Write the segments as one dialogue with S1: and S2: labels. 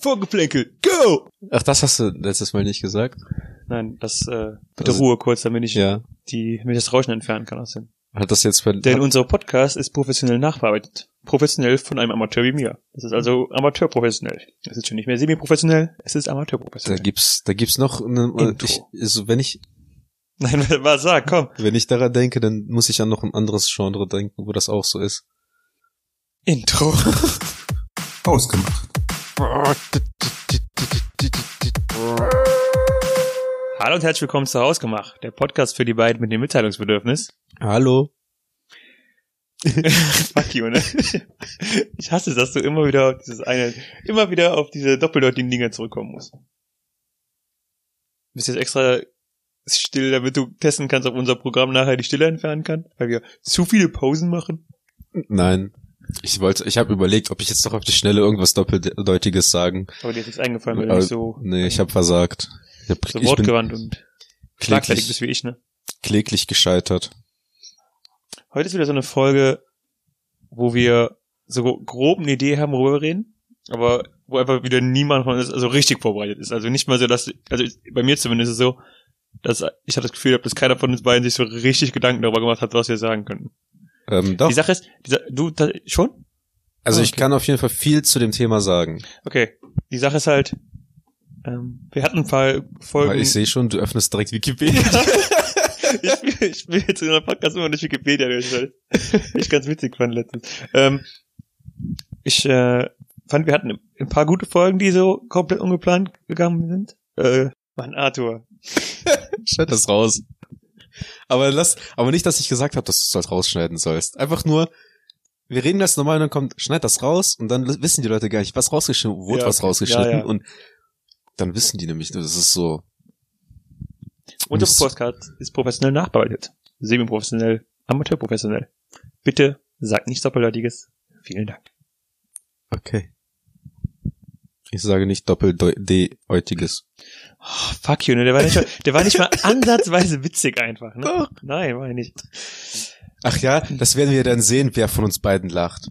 S1: Vorgeplänkel, go!
S2: Ach, das hast du letztes Mal nicht gesagt?
S1: Nein, das, äh, bitte
S2: Also-
S1: Ruhe kurz, damit ich
S2: Ja.
S1: die, damit ich das Rauschen entfernen kann aus dem.
S2: Hat das jetzt bei,
S1: Denn unser Podcast ist professionell nachbearbeitet. Professionell von einem Amateur wie mir. Das ist also amateurprofessionell. Es ist schon nicht mehr semi-professionell, es ist
S2: da
S1: amateurprofessionell.
S2: gibt's, da gibt's noch eine,
S1: Intro.
S2: ich, also wenn ich,
S1: Nein, was sag, komm.
S2: wenn ich daran denke, dann muss ich an noch ein anderes Genre denken, wo das auch so ist.
S1: Intro.
S3: Ausgemacht.
S1: Hallo und herzlich willkommen zu Hausgemacht, der Podcast für die beiden mit dem Mitteilungsbedürfnis.
S2: Hallo?
S1: Fuck you, ne? Ich hasse es, dass du immer wieder auf dieses eine, immer wieder auf diese doppeldeutigen Dinge zurückkommen musst. Du bist jetzt extra still, damit du testen kannst, ob unser Programm nachher die Stille entfernen kann, weil wir zu viele Pausen machen.
S2: Nein. Ich wollte, ich habe überlegt, ob ich jetzt doch auf die Schnelle irgendwas Doppeldeutiges sagen.
S1: Aber dir ist nichts eingefallen, weil du
S2: Aber-
S1: nicht so,
S2: Nee, ich habe versagt. Ich, hab,
S1: so
S2: ich
S1: wortgewandt und schlagfertig bist
S2: kläglich,
S1: wie ich, ne?
S2: kläglich gescheitert.
S1: Heute ist wieder so eine Folge, wo wir so grob eine Idee haben, worüber wir reden, aber wo einfach wieder niemand von uns also richtig vorbereitet ist. Also nicht mal so, dass, also bei mir zumindest ist es so, dass ich habe das Gefühl, habe, dass keiner von uns beiden sich so richtig Gedanken darüber gemacht hat, was wir sagen könnten.
S2: Ähm, doch.
S1: Die Sache ist, die du da, schon?
S2: Also ich
S1: okay.
S2: kann auf jeden Fall viel zu dem Thema sagen.
S1: Okay. Die Sache ist halt, ähm, wir hatten ein paar Folgen.
S2: Aber ich sehe schon, du öffnest direkt Wikipedia.
S1: ich, ich spiel jetzt in der Podcast immer durch Wikipedia durch, weil ich ganz witzig fand letztens. Ähm, ich äh, fand, wir hatten ein paar gute Folgen, die so komplett ungeplant gegangen sind. Äh, Mann, Arthur.
S2: Schneid das raus. Aber lass, aber nicht, dass ich gesagt habe, dass du es halt rausschneiden sollst. Einfach nur, wir reden ganz normal und dann kommt, schneid das raus und dann wissen die Leute gar nicht, was rausgeschnitten, wurde
S1: Ja,
S2: was rausgeschnitten
S1: Ja, ja.
S2: und dann wissen die nämlich, das ist so.
S1: Unser
S2: Mist.
S1: Podcast ist professionell nachbearbeitet. Semi-professionell, amateurprofessionell. Bitte sag nichts Doppeldeutiges. Vielen Dank.
S2: Okay. Ich sage nicht doppeldeutiges.
S1: Oh, fuck you, ne? Der war nicht mal, der war nicht mal ansatzweise witzig einfach, ne?
S2: Doch.
S1: Nein, war er nicht.
S2: Ach ja, das werden wir dann sehen, wer von uns beiden lacht.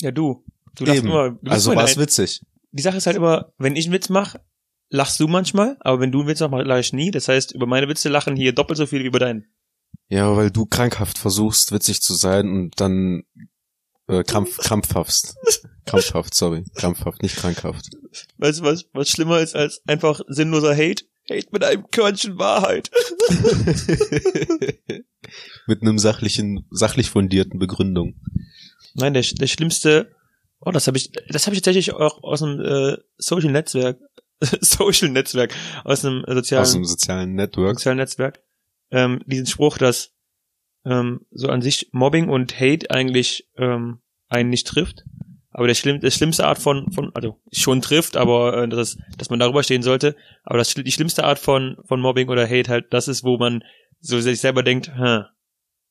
S1: Ja, du. Du lachst
S2: Eben.
S1: immer. Du bist
S2: Also war es witzig.
S1: die Sache ist halt immer, wenn ich einen Witz mache, lachst du manchmal, aber wenn du einen Witz machst, lache ich nie. Das heißt, über meine Witze lachen hier doppelt so viel wie über deinen.
S2: Ja, weil du krankhaft versuchst, witzig zu sein und dann äh, krampf, krampfhaft. Krampfhaft, sorry. Krampfhaft, nicht krankhaft.
S1: Weißt du, was, was schlimmer ist als einfach sinnloser Hate? Hate mit einem Körnchen Wahrheit.
S2: Mit einem sachlichen, sachlich fundierten Begründung.
S1: Nein, der, der schlimmste, oh, das habe ich, das habe ich tatsächlich auch aus einem äh, Social Netzwerk, Social Netzwerk, aus einem äh, sozialen,
S2: Aus dem sozialen Network.
S1: sozialen Netzwerk, ähm, diesen Spruch, dass ähm, so an sich Mobbing und Hate eigentlich ähm, einen nicht trifft. Aber der, schlimm, der schlimmste Art von, von, also schon trifft, aber äh, dass, dass man darüber stehen sollte. Aber das, die schlimmste Art von, von Mobbing oder Hate halt, das ist, wo man so sich selber denkt, hm,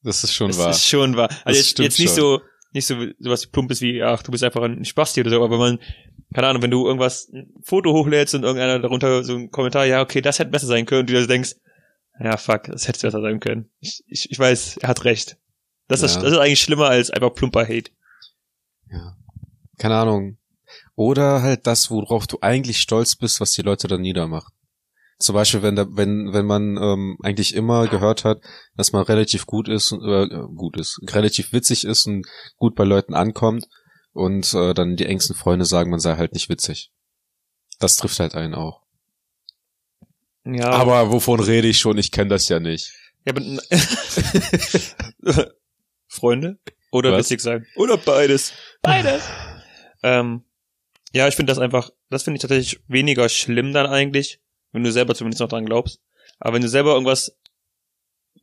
S2: Das ist schon
S1: das
S2: wahr.
S1: ist schon wahr. Also jetzt, jetzt nicht
S2: schon.
S1: so, nicht so sowas Plumpes wie, ach, du bist einfach ein Spasti oder so, aber wenn man, keine Ahnung, wenn du irgendwas, ein Foto hochlädst und irgendeiner darunter so einen Kommentar, ja, okay, das hätte besser sein können, und du dir denkst, ja, fuck, das hätte besser sein können. Ich, ich, ich weiß, er hat recht. Das, ist,
S2: Ja.
S1: das ist eigentlich schlimmer als einfach plumper Hate.
S2: Ja. Keine Ahnung. Oder halt das, worauf du eigentlich stolz bist, was die Leute dann niedermachen. Zum Beispiel, wenn da, wenn, wenn man ähm, eigentlich immer gehört hat, dass man relativ gut ist, äh, gut ist, relativ witzig ist und gut bei Leuten ankommt und äh, dann die engsten Freunde sagen, man sei halt nicht witzig. Das trifft halt einen auch.
S1: Ja,
S2: Aber wovon rede ich schon? Ich kenne das ja nicht.
S1: ja, aber Freunde? Oder
S2: Was?
S1: witzig sein? Oder beides. Beides. ähm, ja, ich finde das einfach, das finde ich tatsächlich weniger schlimm dann eigentlich, wenn du selber zumindest noch dran glaubst. Aber wenn du selber irgendwas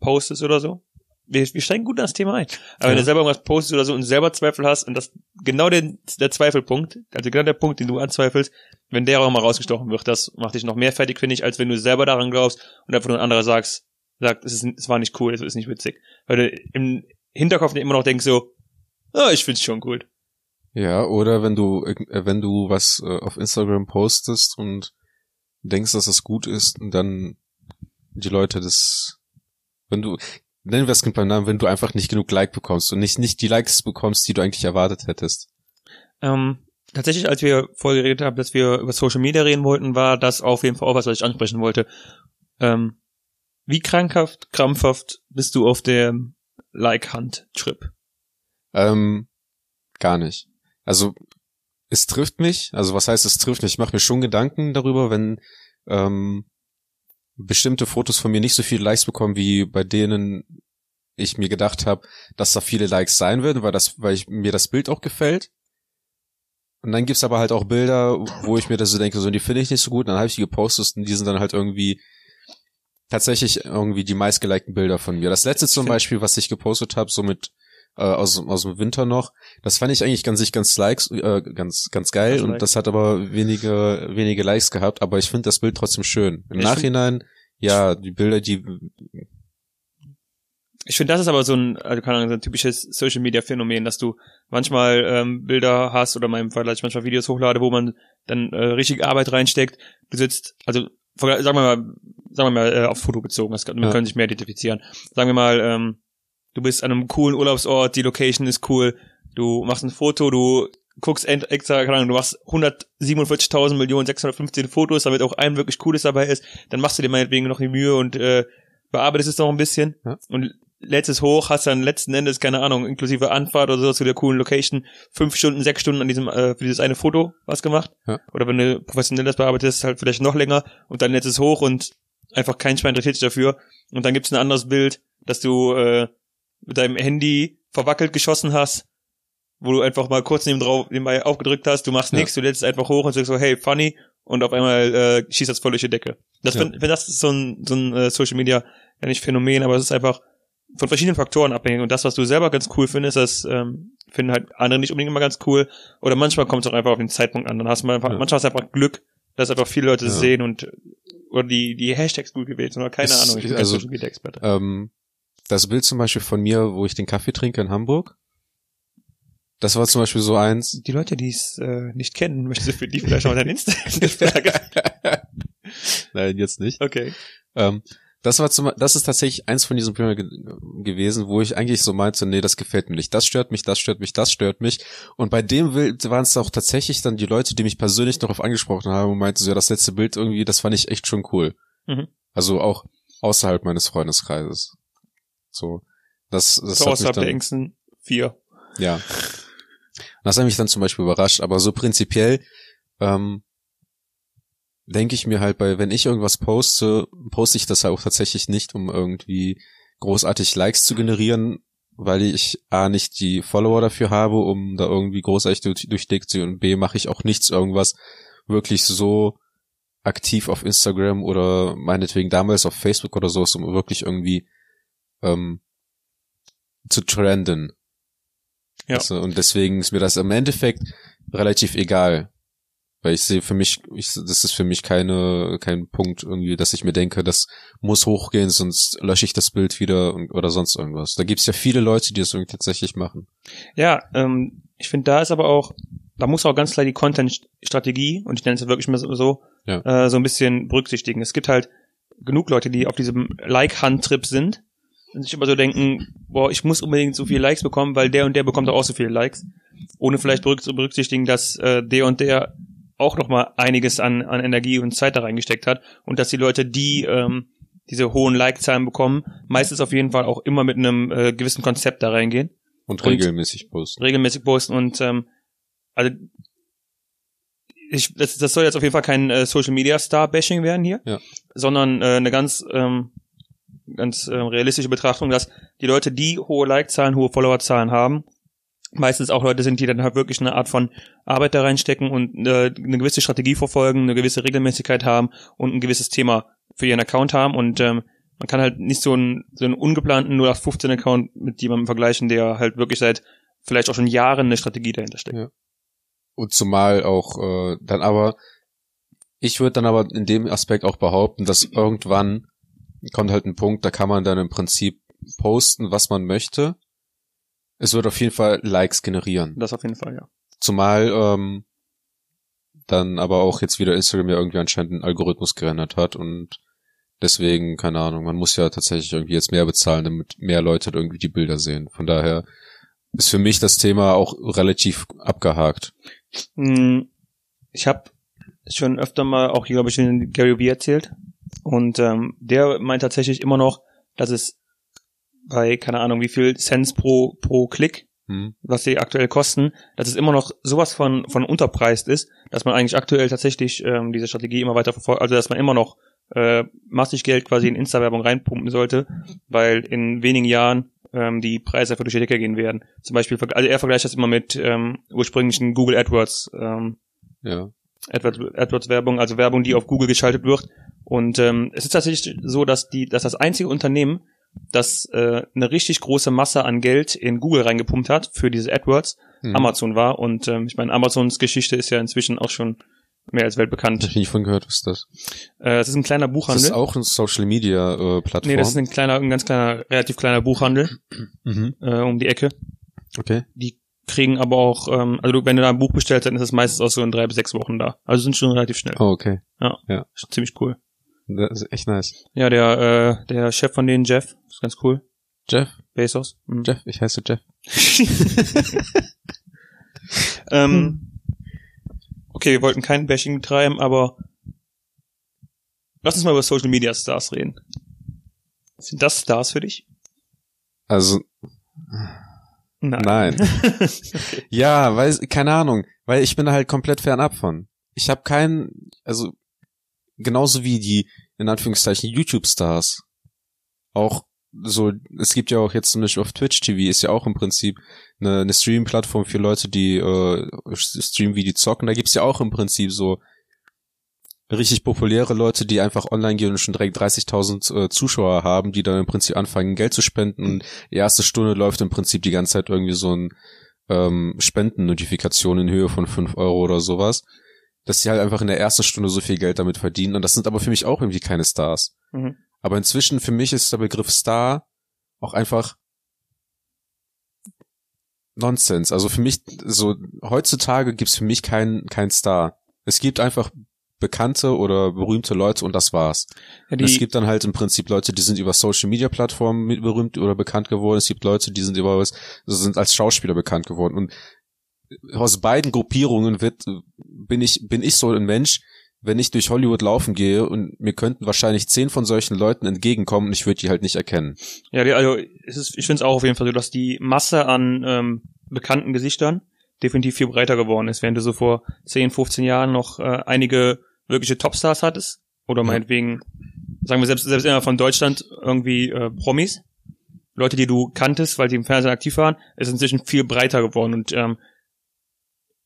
S1: postest oder so, wir, wir steigen gut in das Thema ein. Aber wenn
S2: Ja.
S1: du selber irgendwas postest oder so und selber Zweifel hast und das genau der, der Zweifelpunkt, also genau der Punkt, den du anzweifelst, wenn der auch mal rausgestochen wird, das macht dich noch mehr fertig, finde ich, als wenn du selber daran glaubst und einfach nur ein anderer sagst, sagt, es, ist, es war nicht cool, es ist nicht witzig. Weil du im Hinterkopf immer noch denkst so, ah, ich find's schon cool.
S2: Ja, oder wenn du, äh, wenn du was äh, auf Instagram postest und denkst, dass es gut ist und dann die Leute das, wenn du, nennen wir es beim Namen, wenn du einfach nicht genug Like bekommst und nicht, nicht die Likes bekommst, die du eigentlich erwartet hättest.
S1: Ähm, tatsächlich, als wir vorher geredet haben, dass wir über Social Media reden wollten, war das auf jeden Fall auch was, was ich ansprechen wollte. Ähm, wie krankhaft, krampfhaft bist du auf der Like-Hunt-Trip?
S2: Ähm, gar nicht. Also es trifft mich, also was heißt es trifft mich? Ich mache mir schon Gedanken darüber, wenn ähm, bestimmte Fotos von mir nicht so viele Likes bekommen, wie bei denen ich mir gedacht habe, dass da viele Likes sein würden, weil das, weil ich, mir das Bild auch gefällt. Und dann gibt's aber halt auch Bilder, wo ich mir das so denke, so die finde ich nicht so gut, dann habe ich die gepostet und die sind dann halt irgendwie tatsächlich irgendwie die meistgelikten Bilder von mir. Das letzte zum Beispiel, was ich gepostet habe, so mit äh, aus, aus dem Winter noch, das fand ich eigentlich ganz ganz likes, äh, ganz ganz geil
S1: Also
S2: und
S1: like.
S2: das hat aber wenige wenige Likes gehabt, aber ich finde das Bild trotzdem schön. Im
S1: Ich
S2: Nachhinein, ja, die Bilder, die
S1: Ich finde, das ist aber so ein, also keine Ahnung, so ein typisches Social Media Phänomen, dass du manchmal ähm, Bilder hast oder in meinem Fall, dass ich manchmal Videos hochlade, wo man dann äh, richtig Arbeit reinsteckt. Du sitzt, also sagen wir mal, sagen wir mal äh, aufs Foto bezogen, das man
S2: Ja.
S1: kann sich mehr identifizieren. Sagen wir mal, ähm, du bist an einem coolen Urlaubsort, die Location ist cool, du machst ein Foto, du guckst extra, keine Ahnung, du machst 147.000 Millionen 615 Fotos, damit auch ein wirklich cooles dabei ist, dann machst du dir meinetwegen noch die Mühe und äh, bearbeitest es noch ein bisschen
S2: Ja.
S1: und lädst es hoch, hast dann letzten Endes, keine Ahnung, inklusive Anfahrt oder so zu der coolen Location, fünf Stunden, sechs Stunden an diesem, äh, für dieses eine Foto was gemacht.
S2: Ja.
S1: Oder wenn du professionell das bearbeitest, halt vielleicht noch länger und dann lädst es hoch und einfach kein Schwein interessiert sich dafür. Und dann gibt's ein anderes Bild, dass du äh, mit deinem Handy verwackelt geschossen hast, wo du einfach mal kurz neben drauf, nebenbei aufgedrückt hast, du machst
S2: Ja.
S1: nichts, du lädst es einfach hoch und sagst so, hey, funny, und auf einmal äh, schießt das voll durch die Decke. Das,
S2: Ja.
S1: wenn, das ist so ein, so ein äh, Social Media, ja nicht Phänomen, aber es ist einfach von verschiedenen Faktoren abhängig. Und das, was du selber ganz cool findest, das ähm, finden halt andere nicht unbedingt immer ganz cool. Oder manchmal kommt es auch einfach auf den Zeitpunkt an. Dann hast mal einfach,
S2: Ja.
S1: manchmal hast du einfach Glück, dass einfach viele Leute
S2: Ja.
S1: sehen und oder die, die Hashtags gut gewählt sind oder keine
S2: Ist-
S1: Ahnung, ich bin
S2: also-
S1: kein Social Media Experte.
S2: ähm, das Bild zum Beispiel von mir, wo ich den Kaffee trinke in Hamburg, das war zum Beispiel so eins.
S1: Die Leute, die es äh, nicht kennen, möchtest du für die vielleicht noch dein Insta
S2: Nein, jetzt nicht.
S1: Okay.
S2: Ähm, das war zum, das ist tatsächlich eins von diesen Bildern ge gewesen, wo ich eigentlich so meinte, nee, das gefällt mir nicht, das stört mich, das stört mich, das stört mich. Und bei dem Bild waren es auch tatsächlich dann die Leute, die mich persönlich darauf angesprochen haben und meinten so, ja, das letzte Bild irgendwie, das fand ich echt schon cool.
S1: Mhm.
S2: Also auch außerhalb meines Freundeskreises. So, das, das
S1: so
S2: hat mich dann,
S1: der engsten vier.
S2: ja. Das hat mich dann zum Beispiel überrascht, aber so prinzipiell ähm, denke ich mir halt bei, wenn ich irgendwas poste, poste ich das halt auch tatsächlich nicht, um irgendwie großartig Likes zu generieren, weil ich A nicht die Follower dafür habe, um da irgendwie großartig durch, durchdick zu und B mache ich auch nichts irgendwas wirklich so aktiv auf Instagram oder meinetwegen damals auf Facebook oder so, um wirklich irgendwie ähm, zu trenden.
S1: Ja.
S2: Du, und deswegen ist mir das im Endeffekt relativ egal. Weil ich sehe für mich, ich, das ist für mich keine, kein Punkt irgendwie, dass ich mir denke, das muss hochgehen, sonst lösche ich das Bild wieder und, oder sonst irgendwas. Da gibt's ja viele Leute, die das irgendwie tatsächlich machen.
S1: Ja, ähm, ich finde, da ist aber auch, da muss auch ganz klar die Content-Strategie, und ich nenne es wirklich mal so, so,
S2: Ja.
S1: äh, so ein bisschen berücksichtigen. Es gibt halt genug Leute, die auf diesem Like-Hunt-Trip sind und sich immer so denken, boah, ich muss unbedingt so viele Likes bekommen, weil der und der bekommt auch so viele Likes, ohne vielleicht zu berücksichtigen, dass äh, der und der auch noch mal einiges an, an Energie und Zeit da reingesteckt hat und dass die Leute, die ähm, diese hohen Like-Zahlen bekommen, meistens auf jeden Fall auch immer mit einem äh, gewissen Konzept da reingehen
S2: Und,
S1: Und-
S2: regelmäßig posten.
S1: regelmäßig posten und ähm, also ich, das, das soll jetzt auf jeden Fall kein äh, Social Media Star Bashing werden hier,
S2: Ja.
S1: sondern äh, eine ganz ähm, ganz ähm, realistische Betrachtung, dass die Leute, die hohe Like-Zahlen, hohe Follower-Zahlen haben, meistens auch Leute sind, die dann halt wirklich eine Art von Arbeit da reinstecken und äh, eine gewisse Strategie verfolgen, eine gewisse Regelmäßigkeit haben und ein gewisses Thema für ihren Account haben und ähm, man kann halt nicht so einen, so einen ungeplanten 0815 Account mit jemandem vergleichen, der halt wirklich seit vielleicht auch schon Jahren eine Strategie dahinter steckt.
S2: Ja. Und zumal auch äh, dann aber, ich würde dann aber in dem Aspekt auch behaupten, dass irgendwann kommt halt ein Punkt, da kann man dann im Prinzip posten, was man möchte. Es wird auf jeden Fall Likes generieren.
S1: Das auf jeden Fall, ja.
S2: Zumal ähm, dann aber auch jetzt wieder Instagram ja irgendwie anscheinend einen Algorithmus geändert hat und deswegen, keine Ahnung, man muss ja tatsächlich irgendwie jetzt mehr bezahlen, damit mehr Leute irgendwie die Bilder sehen. Von daher ist für mich das Thema auch relativ abgehakt.
S1: Hm, Ich habe schon öfter mal auch hier, glaube ich, in Gary Vee erzählt. Und ähm, der meint tatsächlich immer noch, dass es bei, keine Ahnung, wie viel Cents pro, pro Klick,
S2: Hm.
S1: was die aktuell kosten, dass es immer noch sowas von, von unterpreist ist, dass man eigentlich aktuell tatsächlich ähm, diese Strategie immer weiter verfolgt, also dass man immer noch äh, massig Geld quasi in Insta-Werbung reinpumpen sollte, weil in wenigen Jahren ähm, die Preise einfach durch die Decke gehen werden. Zum Beispiel, also er vergleicht das immer mit ähm, ursprünglichen Google AdWords ähm,
S2: Ja.
S1: AdWords, AdWords Werbung, also Werbung, die auf Google geschaltet wird. Und ähm, es ist tatsächlich so, dass die, dass das einzige Unternehmen, das äh, eine richtig große Masse an Geld in Google reingepumpt hat für diese AdWords,
S2: Hm.
S1: Amazon war. Und ähm, ich meine, Amazons Geschichte ist ja inzwischen auch schon mehr als
S2: Hab
S1: weltbekannt.
S2: ich nicht von gehört, was ist das?
S1: Äh, es ist ein kleiner
S2: Das
S1: Buchhandel.
S2: ist auch eine Social Media äh, Plattform.
S1: nee, das ist ein kleiner, ein ganz kleiner, relativ kleiner Buchhandel
S2: mhm.
S1: äh, um die Ecke.
S2: Okay.
S1: Kriegen aber auch, ähm, also du, wenn du da ein Buch bestellst, dann ist es meistens auch so in drei bis sechs Wochen da. Also sind schon relativ schnell.
S2: Oh, okay.
S1: Ist ziemlich cool.
S2: Das ist echt nice.
S1: Ja, der, äh, der Chef von denen, Jeff, ist ganz cool.
S2: Jeff,
S1: Bezos. Mhm.
S2: Jeff, ich heiße Jeff.
S1: ähm, okay, wir wollten kein Bashing treiben, aber lass uns mal über Social Media Stars reden. Sind das Stars für dich?
S2: Also, nein.
S1: okay.
S2: Ja, weil, keine Ahnung, weil ich bin da halt komplett fernab von. Ich habe keinen, also, genauso wie die, in Anführungszeichen, YouTube-Stars. Auch so, es gibt ja auch jetzt zum Beispiel auf Twitch TV ist ja auch im Prinzip eine, eine Stream-Plattform für Leute, die äh, streamen, wie die zocken. Da gibt's ja auch im Prinzip so richtig populäre Leute, die einfach online gehen und schon direkt 30.000 äh, Zuschauer haben, die dann im Prinzip anfangen, Geld zu spenden. Und die erste Stunde läuft im Prinzip die ganze Zeit irgendwie so ein ähm, Spendennotifikation in Höhe von 5 Euro oder sowas. Dass sie halt einfach in der ersten Stunde so viel Geld damit verdienen. Und das sind aber für mich auch irgendwie keine Stars.
S1: Mhm.
S2: Aber inzwischen für mich ist der Begriff Star auch einfach Nonsens. Also für mich, so heutzutage gibt's für mich keinen keinen Star. Es gibt einfach bekannte oder berühmte Leute und das war's.
S1: Ja,
S2: es gibt dann halt im Prinzip Leute, die sind über Social Media Plattformen berühmt oder bekannt geworden. Es gibt Leute, die sind über was, sind als Schauspieler bekannt geworden. Und aus beiden Gruppierungen wird, bin ich, bin ich so ein Mensch, wenn ich durch Hollywood laufen gehe und mir könnten wahrscheinlich zehn von solchen Leuten entgegenkommen und ich würde die halt nicht erkennen.
S1: ja, also es ist, ich finde es auch auf jeden Fall so, dass die Masse an ähm, bekannten Gesichtern definitiv viel breiter geworden ist, während du so vor 10, 15 Jahren noch äh, einige wirkliche Topstars hattest. Oder meinetwegen, sagen wir selbst, selbst immer von Deutschland irgendwie äh, Promis. Leute, die du kanntest, weil die im Fernsehen aktiv waren, ist inzwischen viel breiter geworden. Und ähm,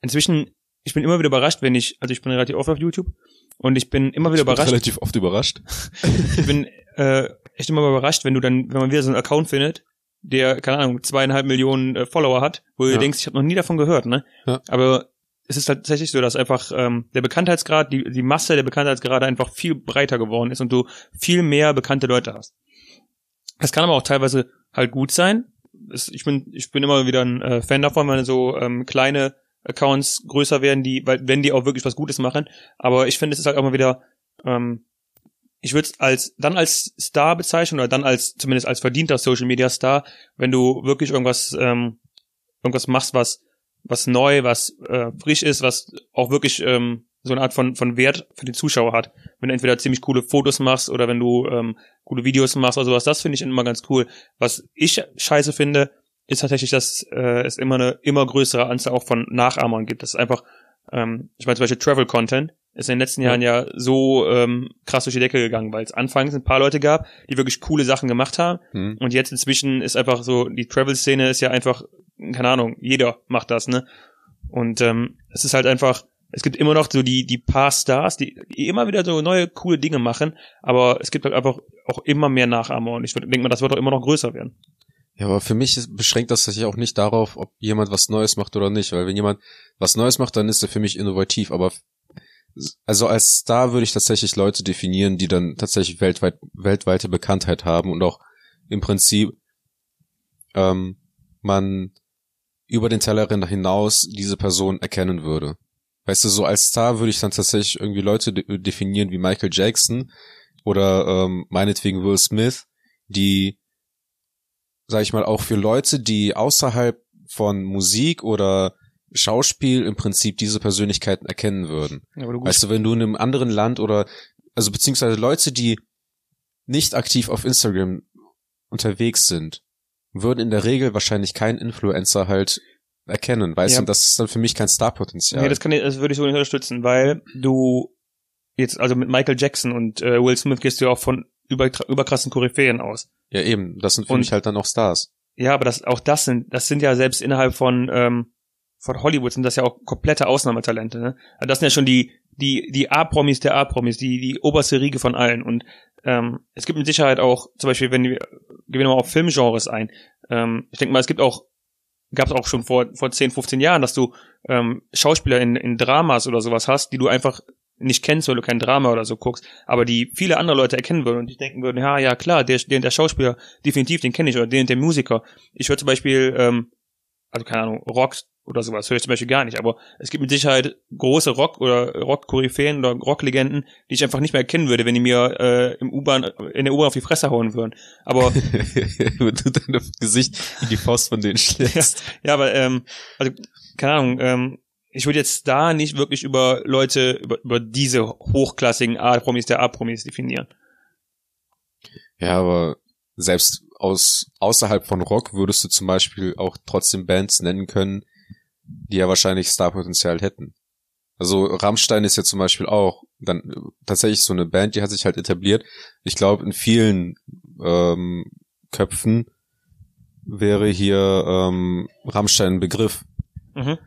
S1: inzwischen, ich bin immer wieder überrascht, wenn ich, also ich bin relativ oft auf YouTube und ich bin immer wieder
S2: Ich bin
S1: überrascht,
S2: relativ oft überrascht.
S1: ich bin äh, echt immer überrascht, wenn du dann, wenn man wieder so einen Account findet, der, keine Ahnung, zweieinhalb Millionen äh, Follower hat, wo du
S2: Ja.
S1: denkst, ich habe noch nie davon gehört, ne?
S2: Ja.
S1: Aber es ist tatsächlich so, dass einfach ähm, der Bekanntheitsgrad, die, die Masse der Bekanntheitsgrade einfach viel breiter geworden ist und du viel mehr bekannte Leute hast. Das kann aber auch teilweise halt gut sein. Es, ich bin, ich bin immer wieder ein äh, Fan davon, wenn so ähm, kleine Accounts größer werden, die, weil, wenn die auch wirklich was Gutes machen. Aber ich finde, es ist halt auch mal wieder, ähm, ich würde es als dann als Star bezeichnen oder dann als zumindest als verdienter Social Media Star, wenn du wirklich irgendwas ähm, irgendwas machst, was was neu, was äh, frisch ist, was auch wirklich ähm, so eine Art von von Wert für den Zuschauer hat. Wenn du entweder ziemlich coole Fotos machst oder wenn du ähm, coole Videos machst oder sowas, das finde ich immer ganz cool. Was ich scheiße finde, ist tatsächlich, dass äh, es immer eine immer größere Anzahl auch von Nachahmern gibt. Das ist einfach, ähm, ich meine zum Beispiel Travel Content ist in den letzten
S2: Ja.
S1: Jahren ja so ähm, krass durch die Decke gegangen, weil es anfangs ein paar Leute gab, die wirklich coole Sachen gemacht haben
S2: Hm.
S1: und jetzt inzwischen ist einfach so, die Travel-Szene ist ja einfach, keine Ahnung, jeder macht das, ne? Und ähm, es ist halt einfach, es gibt immer noch so die, die paar Stars, die, die immer wieder so neue, coole Dinge machen, aber es gibt halt einfach auch immer mehr Nachahmer und ich denke mal, das wird auch immer noch größer werden.
S2: Ja, aber für mich beschränkt das sich auch nicht darauf, ob jemand was Neues macht oder nicht, weil wenn jemand was Neues macht, dann ist er für mich innovativ, aber also als Star würde ich tatsächlich Leute definieren, die dann tatsächlich weltweit, weltweite Bekanntheit haben und auch im Prinzip ähm, man über den Tellerrand hinaus diese Person erkennen würde. Weißt du, so als Star würde ich dann tatsächlich irgendwie Leute de definieren wie Michael Jackson oder ähm, meinetwegen Will Smith, die, sag ich mal, auch für Leute, die außerhalb von Musik oder Schauspiel im Prinzip diese Persönlichkeiten erkennen würden.
S1: Ja, du
S2: Weißt du, wenn du in einem anderen Land oder, also beziehungsweise Leute, die nicht aktiv auf Instagram unterwegs sind, würden in der Regel wahrscheinlich keinen Influencer halt erkennen, weißt
S1: Ja.
S2: du, das ist dann für mich kein Starpotenzial.
S1: Nee, das kann ich, das würde ich so nicht unterstützen, weil du jetzt, also mit Michael Jackson und äh, Will Smith gehst du ja auch von über, überkrassen Koryphäen aus.
S2: ja, eben, das sind für
S1: Und-
S2: mich halt dann auch Stars.
S1: Ja, aber das, auch das sind, das sind ja selbst innerhalb von, ähm, von Hollywood sind das ja auch komplette Ausnahmetalente, ne? Also das sind ja schon die, die, die A-Promis der A-Promis, die, die oberste Riege von allen. Und ähm, es gibt mit Sicherheit auch, zum Beispiel, wenn wir, gehen wir nochmal auf Filmgenres ein. Ähm, ich denke mal, es gibt auch, gab es auch schon vor, vor 10, 15 Jahren, dass du ähm, Schauspieler in, in Dramas oder sowas hast, die du einfach nicht kennst, weil du kein Drama oder so guckst, aber die viele andere Leute erkennen würden und die denken würden, ja, ja klar, der, der, der Schauspieler, definitiv, den kenne ich, oder den, der Musiker. Ich höre zum Beispiel, ähm, also keine Ahnung, Rock oder sowas höre ich zum Beispiel gar nicht, aber es gibt mit Sicherheit große Rock- oder Rock-Koryphäen oder Rocklegenden, die ich einfach nicht mehr erkennen würde, wenn die mir äh, im U-Bahn, in der U-Bahn auf die Fresse hauen würden. Aber
S2: Wenn du dein Gesicht in die Faust von denen schlägst.
S1: Ja, aber ähm, also keine Ahnung, ähm, ich würde jetzt da nicht wirklich über Leute, über, über diese hochklassigen A-Promis der A-Promis definieren.
S2: Ja, aber selbst aus außerhalb von Rock würdest du zum Beispiel auch trotzdem Bands nennen können, die ja wahrscheinlich Starpotenzial hätten. Also Rammstein ist ja zum Beispiel auch dann tatsächlich so eine Band, die hat sich halt etabliert. Ich glaube, in vielen ähm, Köpfen wäre hier ähm, Rammstein ein Begriff.
S1: Mhm.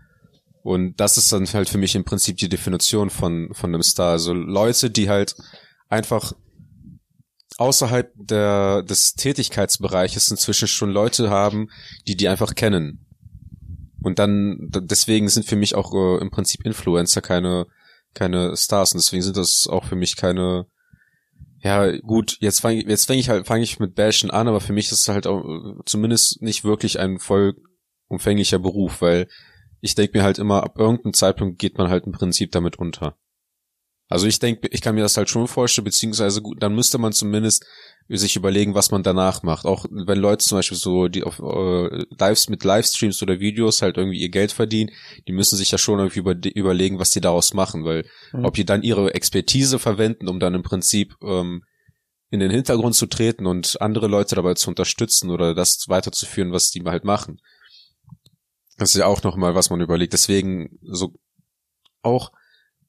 S2: Und das ist dann halt für mich im Prinzip die Definition von, von einem Star. Also Leute, die halt einfach außerhalb der, des Tätigkeitsbereiches inzwischen schon Leute haben, die die einfach kennen. Und dann, deswegen sind für mich auch äh, im Prinzip Influencer keine, keine Stars. Und deswegen sind das auch für mich keine, ja, gut, jetzt fange jetzt fang ich halt, fange ich mit Bashen an, aber für mich ist es halt auch äh, zumindest nicht wirklich ein vollumfänglicher Beruf, weil ich denke mir halt immer, ab irgendeinem Zeitpunkt geht man halt im Prinzip damit unter. Also ich denke, ich kann mir das halt schon vorstellen, beziehungsweise gut, dann müsste man zumindest sich überlegen, was man danach macht. Auch wenn Leute zum Beispiel so, die auf äh, Lives mit Livestreams oder Videos halt irgendwie ihr Geld verdienen, die müssen sich ja schon irgendwie über, überlegen, was die daraus machen, weil
S1: Mhm.
S2: ob die dann ihre Expertise verwenden, um dann im Prinzip ähm, in den Hintergrund zu treten und andere Leute dabei zu unterstützen oder das weiterzuführen, was die halt machen. Das ist ja auch nochmal, was man überlegt. Deswegen so auch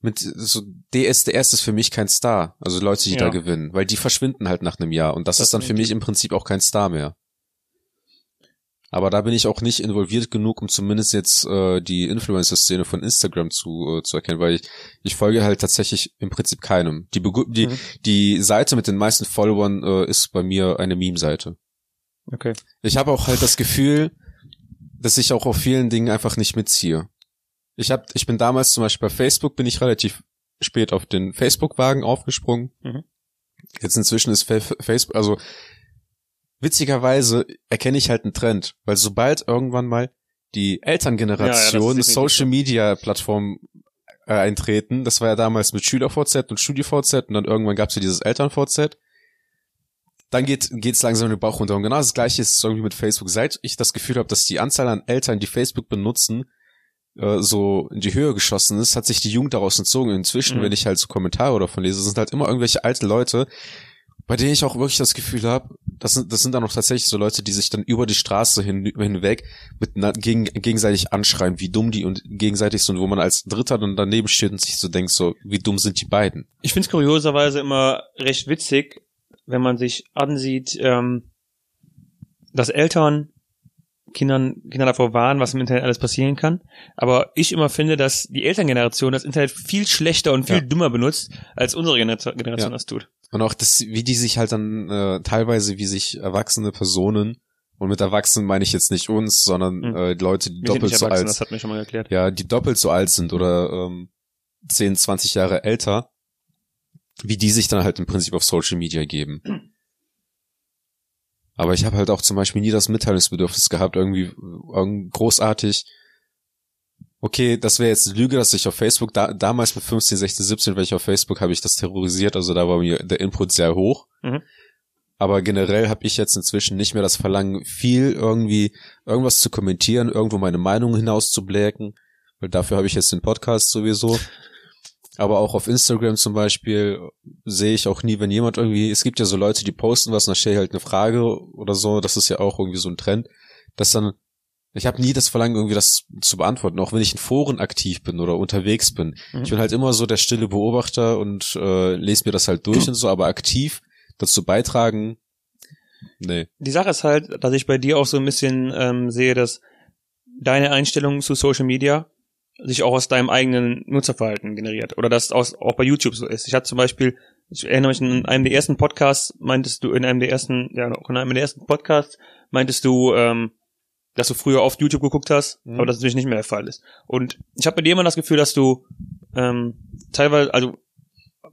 S2: mit so DSDS ist für mich kein Star. Also Leute, die
S1: Ja.
S2: da gewinnen, weil die verschwinden halt nach einem Jahr und das,
S1: Das
S2: ist dann für mich im Prinzip auch kein Star mehr. Aber da bin ich auch nicht involviert genug, um zumindest jetzt äh, die Influencer-Szene von Instagram zu, äh, zu erkennen, weil ich, ich folge halt tatsächlich im Prinzip keinem. Die, begu- die,
S1: Mhm.
S2: die Seite mit den meisten Followern äh, ist bei mir eine Meme-Seite.
S1: Okay.
S2: Ich habe auch halt das Gefühl, dass ich auch auf vielen Dingen einfach nicht mitziehe. Ich hab, ich bin damals zum Beispiel bei Facebook, bin ich relativ spät auf den Facebook-Wagen aufgesprungen.
S1: Mhm.
S2: Jetzt inzwischen ist Fa- Facebook, also witzigerweise erkenne ich halt einen Trend, weil sobald irgendwann mal die
S1: Ja, ja,
S2: Elterngeneration
S1: ist definitiv
S2: Social Media Plattformen äh, eintreten, das war ja damals mit Schüler-VZ und Studi-VZ und dann irgendwann gab's ja dieses Eltern-VZ dann geht geht's langsam den Bauch runter. Und genau das gleiche ist irgendwie mit Facebook. Seit ich das Gefühl habe, dass die Anzahl an Eltern, die Facebook benutzen, äh, so in die Höhe geschossen ist, hat sich die Jugend daraus entzogen. Inzwischen,
S1: Mhm.
S2: wenn ich halt so Kommentare davon lese, sind halt immer irgendwelche alte Leute, bei denen ich auch wirklich das Gefühl habe, das sind, das sind dann auch tatsächlich so Leute, die sich dann über die Straße hin, hinweg mit gegen, gegenseitig anschreien, wie dumm die und gegenseitig sind, wo man als Dritter dann daneben steht und sich so denkt, so, wie dumm sind die beiden.
S1: Ich finde es kurioserweise immer recht witzig, wenn man sich ansieht, ähm, dass Eltern Kindern, Kinder davor warnen, was im Internet alles passieren kann. Aber ich immer finde, dass die Elterngeneration das Internet viel schlechter und viel
S2: Ja.
S1: dümmer benutzt, als unsere Genera- Generation
S2: Ja.
S1: das tut.
S2: Und auch das, wie die sich halt dann äh, teilweise, wie sich erwachsene Personen, und mit Erwachsenen meine ich jetzt nicht uns, sondern
S1: Hm.
S2: äh, Leute, die
S1: Wir sind
S2: doppelt so alt,
S1: das hat mir schon mal erklärt.
S2: ja, die doppelt so alt sind oder ähm, 10, 20 Jahre älter, wie die sich dann halt im Prinzip auf Social Media geben. Aber ich habe halt auch zum Beispiel nie das Mitteilungsbedürfnis gehabt, irgendwie, großartig. Okay, das wäre jetzt eine Lüge, dass ich auf Facebook, da, damals mit 15, 16, 17, weil ich auf Facebook habe ich das terrorisiert, also da war mir der Input sehr hoch.
S1: Mhm.
S2: Aber generell habe ich jetzt inzwischen nicht mehr das Verlangen, viel irgendwie irgendwas zu kommentieren, irgendwo meine Meinung hinauszubläken. weil dafür habe ich jetzt den Podcast sowieso. Aber auch auf Instagram zum Beispiel sehe ich auch nie, wenn jemand irgendwie, es gibt ja so Leute, die posten was und dann stelle ich halt eine Frage oder so, das ist ja auch irgendwie so ein Trend, dass dann, ich habe nie das Verlangen, irgendwie das zu beantworten, auch wenn ich in Foren aktiv bin oder unterwegs bin.
S1: Mhm.
S2: Ich bin halt immer so der stille Beobachter und äh, lese mir das halt durch und so, aber aktiv dazu beitragen, nee.
S1: Die Sache ist halt, dass ich bei dir auch so ein bisschen ähm, sehe, dass deine Einstellung zu Social Media sich auch aus deinem eigenen Nutzerverhalten generiert oder das aus, auch bei YouTube so ist. Ich hatte zum Beispiel, ich erinnere mich in einem der ersten Podcasts, meintest du in einem der ersten, ja, auch in einem der ersten Podcasts, meintest du, ähm, dass du früher oft YouTube geguckt hast,
S2: Mhm.
S1: aber das natürlich nicht mehr der Fall ist. Und ich habe bei dir immer das Gefühl, dass du ähm, teilweise, also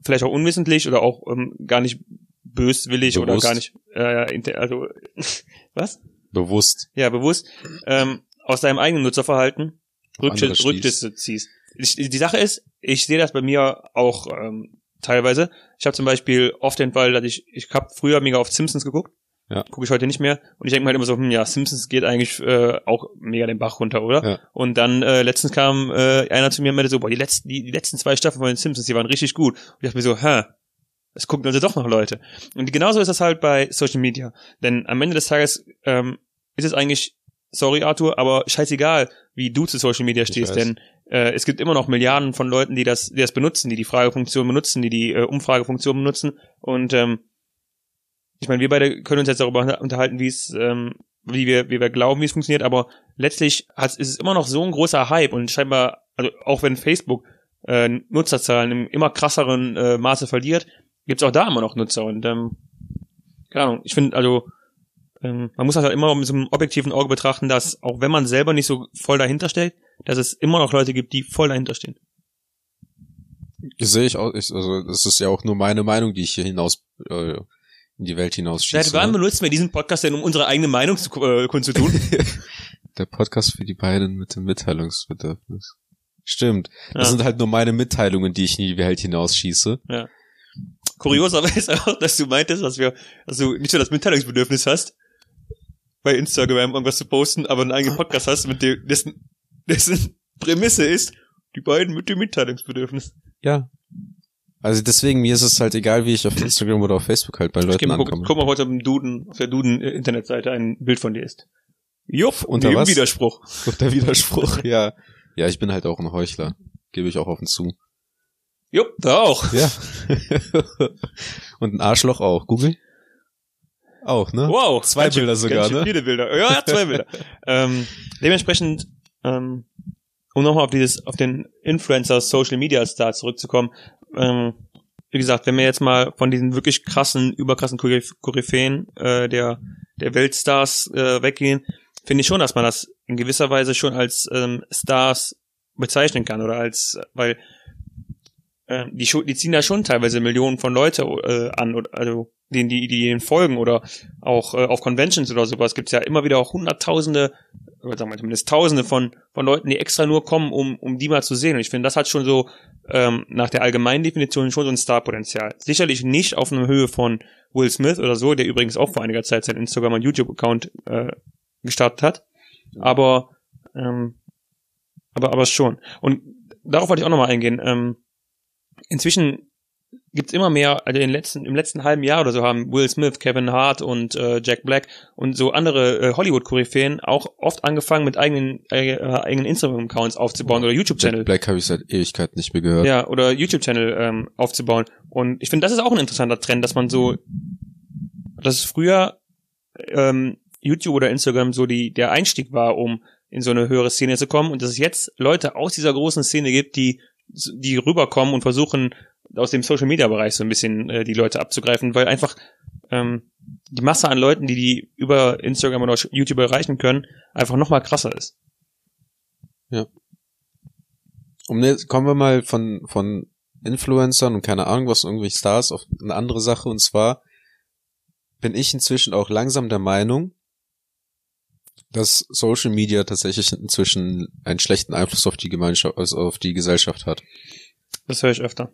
S1: vielleicht auch unwissentlich oder auch ähm, gar nicht böswillig oder
S2: Bewusst.
S1: gar nicht, äh, also was?
S2: Bewusst.
S1: Ja, bewusst ähm, aus deinem eigenen Nutzerverhalten
S2: Schließt.
S1: Rückschlüsse ziehst. Ich, die Sache ist, ich sehe das bei mir auch ähm, teilweise. Ich habe zum Beispiel oft den Fall, dass ich, ich habe früher mega auf Simpsons geguckt,
S2: Ja.
S1: gucke ich heute nicht mehr und ich denke mir halt immer so, hm, ja, Simpsons geht eigentlich äh, auch mega den Bach runter, oder?
S2: Ja.
S1: Und dann äh, letztens kam äh, einer zu mir und meinte so, boah, die letzten, die, die letzten zwei Staffeln von den Simpsons, die waren richtig gut. Und ich dachte mir so, hä, es gucken also doch noch Leute. Und genauso ist das halt bei Social Media. Denn am Ende des Tages ähm, ist es eigentlich, sorry Arthur, aber scheißegal, wie du zu Social Media stehst, denn äh, es gibt immer noch Milliarden von Leuten, die das, die das benutzen, die die Fragefunktion benutzen, die die äh, Umfragefunktion benutzen. Und ähm, ich meine, wir beide können uns jetzt darüber unterhalten, wie es, ähm, wie wir, wie wir glauben, wie es funktioniert, aber letztlich hat, ist es immer noch so ein großer Hype und scheinbar, also auch wenn Facebook äh, Nutzerzahlen im immer krasseren äh, Maße verliert, gibt's auch da immer noch Nutzer und ähm, keine Ahnung, ich finde also ähm, man muss das halt immer mit so einem objektiven Auge betrachten, dass auch wenn man selber nicht so voll dahinter steht, dass es immer noch Leute gibt, die voll dahinter stehen.
S2: Sehe ich auch, ich, also das ist ja auch nur meine Meinung, die ich hier hinaus äh, in die Welt hinaus
S1: Seit wann
S2: ne?
S1: benutzen wir diesen Podcast denn, um unsere eigene Meinung zu, äh, kundzutun?
S2: Der Podcast für die beiden mit dem Mitteilungsbedürfnis. Stimmt. Das
S1: Ja.
S2: sind halt nur meine Mitteilungen, die ich in die Welt hinausschieße.
S1: Kurioserweise auch, dass du meintest, dass wir, dass du nicht nur das Mitteilungsbedürfnis hast, bei Instagram irgendwas zu posten, aber einen eigenen Podcast hast, mit dem, dessen, dessen Prämisse ist, die beiden mit dem Mitteilungsbedürfnis.
S2: Ja. Also deswegen, mir ist es halt egal, wie ich auf Instagram oder auf Facebook halt bei
S1: Ich
S2: Leuten
S1: mal, guck,
S2: ankomme.
S1: guck mal heute im Duden, auf der Duden-Internetseite ein Bild von dir ist. Jupp,
S2: Unter was?
S1: Widerspruch.
S2: Und der Widerspruch, ja. Ja, ich bin halt auch ein Heuchler. Gebe ich auch offen zu.
S1: Jupp, da auch.
S2: Ja. Und ein Arschloch auch. Google? Auch, ne?
S1: Wow.
S2: Zwei
S1: ganz
S2: Bilder sogar,
S1: ganz
S2: ne?
S1: Viele Bilder. Ja, zwei Bilder. ähm, dementsprechend, ähm, um nochmal auf dieses, auf den Influencer Social Media Star zurückzukommen, ähm, wie gesagt, wenn wir jetzt mal von diesen wirklich krassen, überkrassen Koryph- Koryphäen äh, der, der Weltstars äh, weggehen, finde ich schon, dass man das in gewisser Weise schon als ähm, Stars bezeichnen kann oder als, weil äh, die, die ziehen da schon teilweise Millionen von Leute äh, an, oder, also denen die, die ihnen folgen oder auch äh, auf Conventions oder sowas gibt's ja immer wieder auch hunderttausende, oder sagen wir zumindest tausende von, von Leuten, die extra nur kommen, um, um die mal zu sehen. Und ich finde, das hat schon so ähm, nach der allgemeinen Definition schon so ein Starpotenzial. Sicherlich nicht auf einer Höhe von Will Smith oder so, der übrigens auch vor einiger Zeit seinen Instagram- und YouTube-Account äh, gestartet hat. Aber, ähm, aber, aber schon. Und darauf wollte ich auch nochmal eingehen. Ähm, inzwischen gibt's immer mehr, also in den letzten, im letzten halben Jahr oder so haben Will Smith, Kevin Hart und äh, Jack Black und so andere äh, Hollywood-Koryphäen auch oft angefangen mit eigenen, äh, eigenen Instagram-Accounts aufzubauen oder YouTube-Channel.
S2: Jack Black habe ich seit Ewigkeit nicht mehr gehört.
S1: Ja, oder YouTube-Channel ähm, aufzubauen. Und ich finde, das ist auch ein interessanter Trend, dass man so, dass es früher ähm, YouTube oder Instagram so die der Einstieg war, um in so eine höhere Szene zu kommen und dass es jetzt Leute aus dieser großen Szene gibt, die die rüberkommen und versuchen aus dem Social Media Bereich so ein bisschen äh, die Leute abzugreifen, weil einfach ähm, die Masse an Leuten, die die über Instagram oder YouTube erreichen können, einfach noch mal krasser ist.
S2: Um ne, kommen wir mal von, von Influencern und keine Ahnung was, irgendwelche Stars auf eine andere Sache und zwar bin ich inzwischen auch langsam der Meinung, dass Social Media tatsächlich inzwischen einen schlechten Einfluss auf die Gemeinschaft, also auf die Gesellschaft hat.
S1: Das höre ich öfter.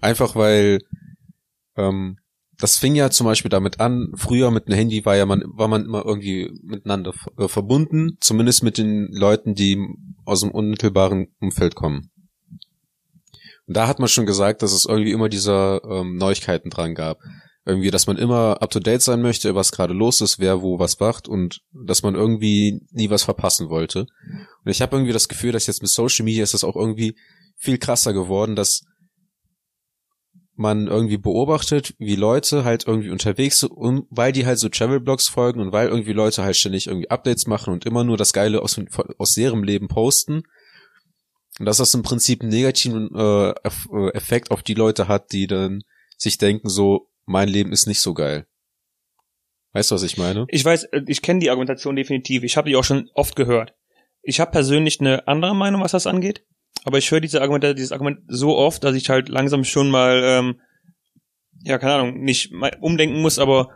S2: Einfach weil ähm, das fing ja zum Beispiel damit an, früher mit einem Handy war ja man, war man immer irgendwie miteinander äh, verbunden, zumindest mit den Leuten, die aus dem unmittelbaren Umfeld kommen. Und da hat man schon gesagt, dass es irgendwie immer dieser ähm, Neuigkeiten dran gab. Irgendwie, dass man immer up to date sein möchte, was gerade los ist, wer wo was macht und dass man irgendwie nie was verpassen wollte. Und ich habe irgendwie das Gefühl, dass jetzt mit Social Media ist das auch irgendwie viel krasser geworden, dass man irgendwie beobachtet, wie Leute halt irgendwie unterwegs sind, und weil die halt so Travel-Blogs folgen und weil irgendwie Leute halt ständig irgendwie Updates machen und immer nur das Geile aus, aus ihrem Leben posten. Und dass das im Prinzip einen negativen äh, äh, Effekt auf die Leute hat, die dann sich denken, so, mein Leben ist nicht so geil. Weißt du, was ich meine?
S1: Ich weiß, äh, ich kenne die Argumentation definitiv. Ich habe die auch schon oft gehört. Ich habe persönlich eine andere Meinung, was das angeht. Aber ich höre diese Argumente, dieses Argument so oft, dass ich halt langsam schon mal, ähm, ja, keine Ahnung, nicht umdenken muss, aber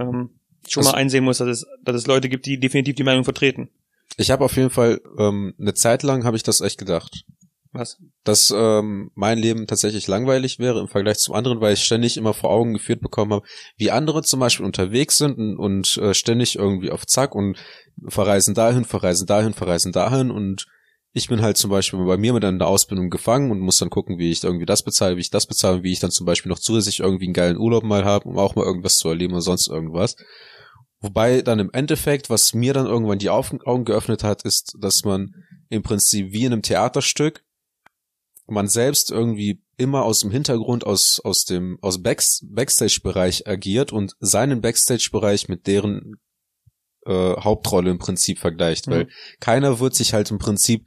S1: ähm, schon also, mal einsehen muss, dass es, dass es Leute gibt, die definitiv die Meinung vertreten.
S2: Ich habe auf jeden Fall ähm, eine Zeit lang habe ich das echt gedacht.
S1: Was?
S2: Dass ähm, mein Leben tatsächlich langweilig wäre im Vergleich zum anderen, weil ich ständig immer vor Augen geführt bekommen habe, wie andere zum Beispiel unterwegs sind und, und äh, ständig irgendwie auf Zack und verreisen dahin, verreisen dahin, verreisen dahin und ich bin halt zum Beispiel bei mir mit einer Ausbildung gefangen und muss dann gucken, wie ich irgendwie das bezahle, wie ich das bezahle, wie ich dann zum Beispiel noch zusätzlich irgendwie einen geilen Urlaub mal habe, um auch mal irgendwas zu erleben oder sonst irgendwas. Wobei dann im Endeffekt, was mir dann irgendwann die Augen geöffnet hat, ist, dass man im Prinzip wie in einem Theaterstück man selbst irgendwie immer aus dem Hintergrund, aus, aus dem, aus Backstage-Bereich agiert und seinen Backstage-Bereich mit deren äh, Hauptrolle im Prinzip vergleicht, mhm. weil keiner wird sich halt im Prinzip